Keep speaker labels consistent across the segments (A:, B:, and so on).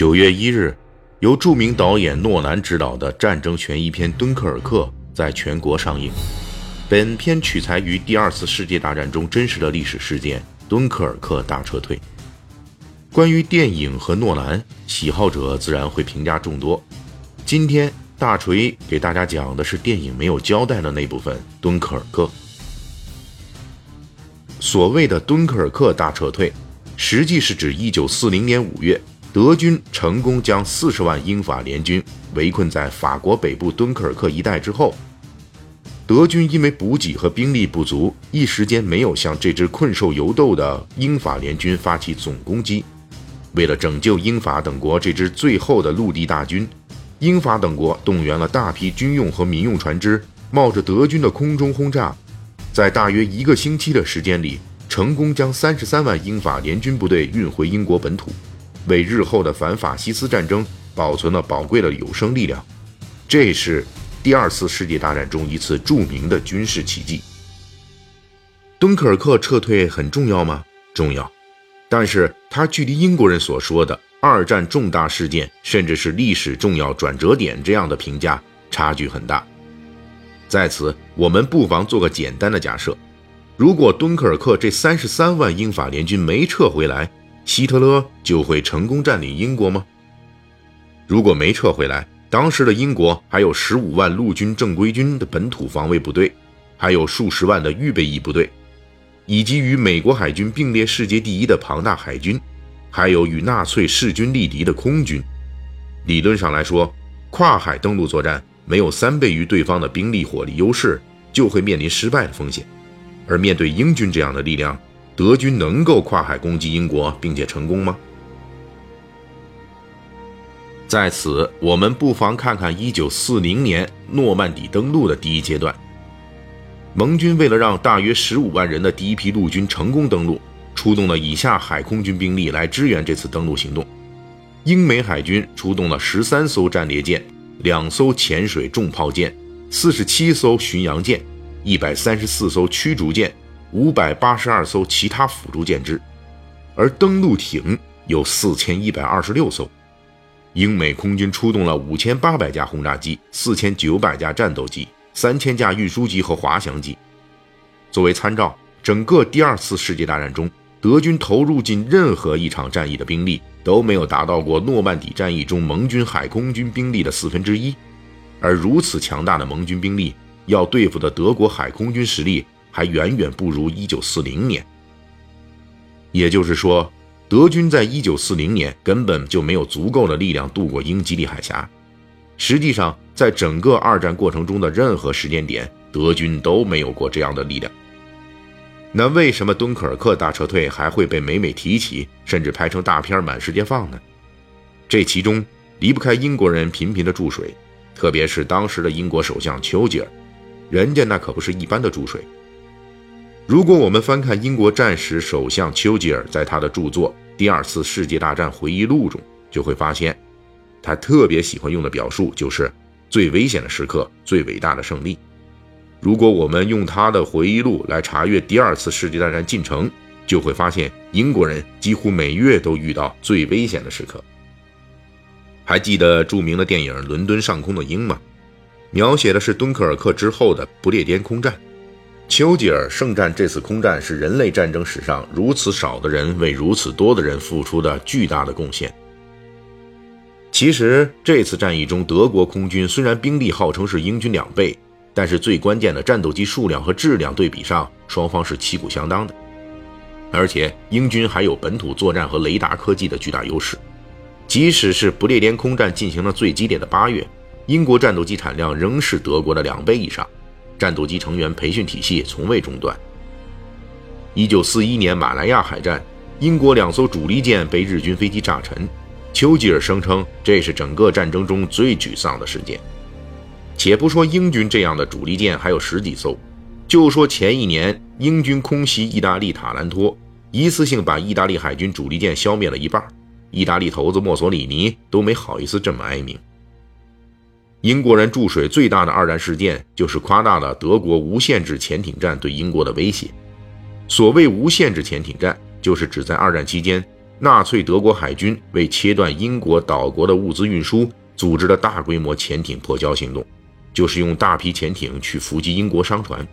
A: 九月一日，由著名导演诺兰执导的战争悬疑片《敦刻尔克》在全国上映。本片取材于第二次世界大战中真实的历史事件——敦刻尔克大撤退。关于电影和诺兰，喜好者自然会评价众多。今天大锤给大家讲的是电影没有交代的那部分——敦刻尔克。所谓的敦刻尔克大撤退，实际是指1940年5月。德军成功将四十万英法联军围困在法国北部敦刻尔克一带之后，德军因为补给和兵力不足，一时间没有向这支困兽犹斗的英法联军发起总攻击。为了拯救英法等国这支最后的陆地大军，英法等国动员了大批军用和民用船只，冒着德军的空中轰炸，在大约一个星期的时间里，成功将三十三万英法联军部队运回英国本土。为日后的反法西斯战争保存了宝贵的有生力量，这是第二次世界大战中一次著名的军事奇迹。敦刻尔克撤退很重要吗？重要，但是它距离英国人所说的二战重大事件，甚至是历史重要转折点这样的评价差距很大。在此，我们不妨做个简单的假设：如果敦刻尔克这三十三万英法联军没撤回来，希特勒就会成功占领英国吗？如果没撤回来，当时的英国还有十五万陆军正规军的本土防卫部队，还有数十万的预备役部队，以及与美国海军并列世界第一的庞大海军，还有与纳粹势均力敌的空军。理论上来说，跨海登陆作战没有三倍于对方的兵力火力优势，就会面临失败的风险。而面对英军这样的力量，德军能够跨海攻击英国并且成功吗？在此，我们不妨看看1940年诺曼底登陆的第一阶段。盟军为了让大约15万人的第一批陆军成功登陆，出动了以下海空军兵力来支援这次登陆行动：英美海军出动了13艘战列舰、两艘潜水重炮舰、47艘巡洋舰、134艘驱逐舰。五百八十二艘其他辅助舰只，而登陆艇有四千一百二十六艘。英美空军出动了五千八百架轰炸机、四千九百架战斗机、三千架运输机和滑翔机。作为参照，整个第二次世界大战中，德军投入进任何一场战役的兵力都没有达到过诺曼底战役中盟军海空军兵力的四分之一。而如此强大的盟军兵力，要对付的德国海空军实力。还远远不如1940年，也就是说，德军在1940年根本就没有足够的力量渡过英吉利海峡。实际上，在整个二战过程中的任何时间点，德军都没有过这样的力量。那为什么敦刻尔克大撤退还会被每每提起，甚至拍成大片满世界放呢？这其中离不开英国人频频的注水，特别是当时的英国首相丘吉尔，人家那可不是一般的注水。如果我们翻看英国战时首相丘吉尔在他的著作《第二次世界大战回忆录》中，就会发现，他特别喜欢用的表述就是“最危险的时刻，最伟大的胜利”。如果我们用他的回忆录来查阅第二次世界大战进程，就会发现英国人几乎每月都遇到最危险的时刻。还记得著名的电影《伦敦上空的鹰》吗？描写的是敦刻尔克之后的不列颠空战。丘吉尔圣战这次空战是人类战争史上如此少的人为如此多的人付出的巨大的贡献。其实这次战役中，德国空军虽然兵力号称是英军两倍，但是最关键的战斗机数量和质量对比上，双方是旗鼓相当的。而且英军还有本土作战和雷达科技的巨大优势。即使是不列颠空战进行了最激烈的八月，英国战斗机产量仍是德国的两倍以上。战斗机成员培训体系从未中断。一九四一年马来亚海战，英国两艘主力舰被日军飞机炸沉，丘吉尔声称这是整个战争中最沮丧的事件。且不说英军这样的主力舰还有十几艘，就说前一年英军空袭意大利塔兰托，一次性把意大利海军主力舰消灭了一半，意大利头子墨索里尼都没好意思这么哀鸣。英国人注水最大的二战事件，就是夸大了德国无限制潜艇战对英国的威胁。所谓无限制潜艇战，就是指在二战期间，纳粹德国海军为切断英国岛国的物资运输，组织了大规模潜艇破交行动，就是用大批潜艇去伏击英国商船。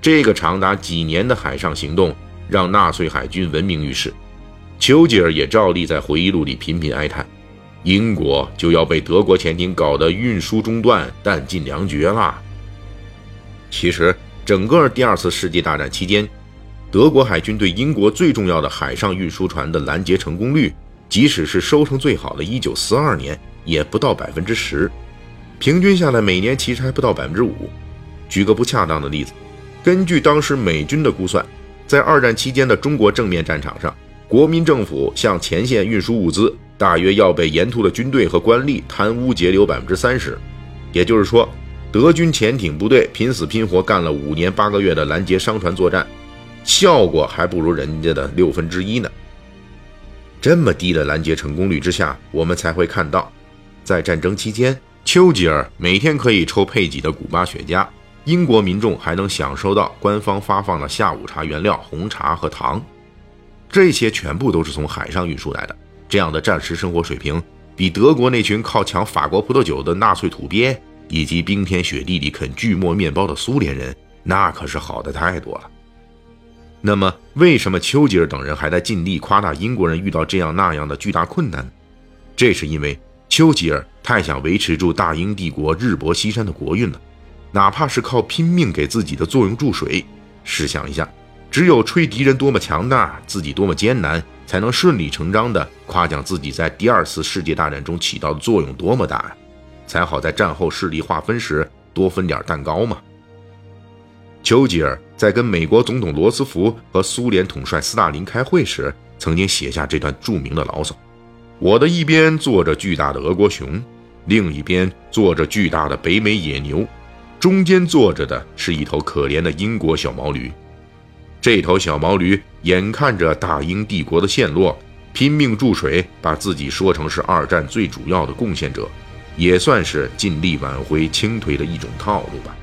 A: 这个长达几年的海上行动，让纳粹海军闻名于世。丘吉尔也照例在回忆录里频频哀叹：“英国就要被德国潜艇搞得运输中断、弹尽粮绝了。”其实，整个第二次世界大战期间，德国海军对英国最重要的海上运输船的拦截成功率，即使是收成最好的1942年，也不到百分之十，平均下来每年其实还不到百分之五。举个不恰当的例子，根据当时美军的估算，在二战期间的中国正面战场上，国民政府向前线运输物资，大约要被沿途的军队和官吏贪污截留百分之三十。也就是说，德军潜艇部队拼死拼活干了五年八个月的拦截商船作战，效果还不如人家的六分之一呢。这么低的拦截成功率之下，我们才会看到，在战争期间，丘吉尔每天可以抽配给的古巴雪茄，英国民众还能享受到官方发放的下午茶原料红茶和糖。这些全部都是从海上运输来的，这样的战时生活水平，比德国那群靠抢法国葡萄酒的纳粹土鳖，以及冰天雪地里啃锯末面包的苏联人，那可是好的太多了。那么，为什么丘吉尔等人还在尽力夸大英国人遇到这样那样的巨大困难呢？这是因为丘吉尔太想维持住大英帝国日薄西山的国运了，哪怕是靠拼命给自己的作用注水。试想一下。只有吹敌人多么强大，自己多么艰难，才能顺理成章地夸奖自己在第二次世界大战中起到的作用多么大，才好在战后势力划分时多分点蛋糕嘛。丘吉尔在跟美国总统罗斯福和苏联统帅斯大林开会时，曾经写下这段著名的牢骚：“我的一边坐着巨大的俄国熊，另一边坐着巨大的北美野牛，中间坐着的是一头可怜的英国小毛驴。”这头小毛驴眼看着大英帝国的陷落，拼命注水，把自己说成是二战最主要的贡献者，也算是尽力挽回清颓的一种套路吧。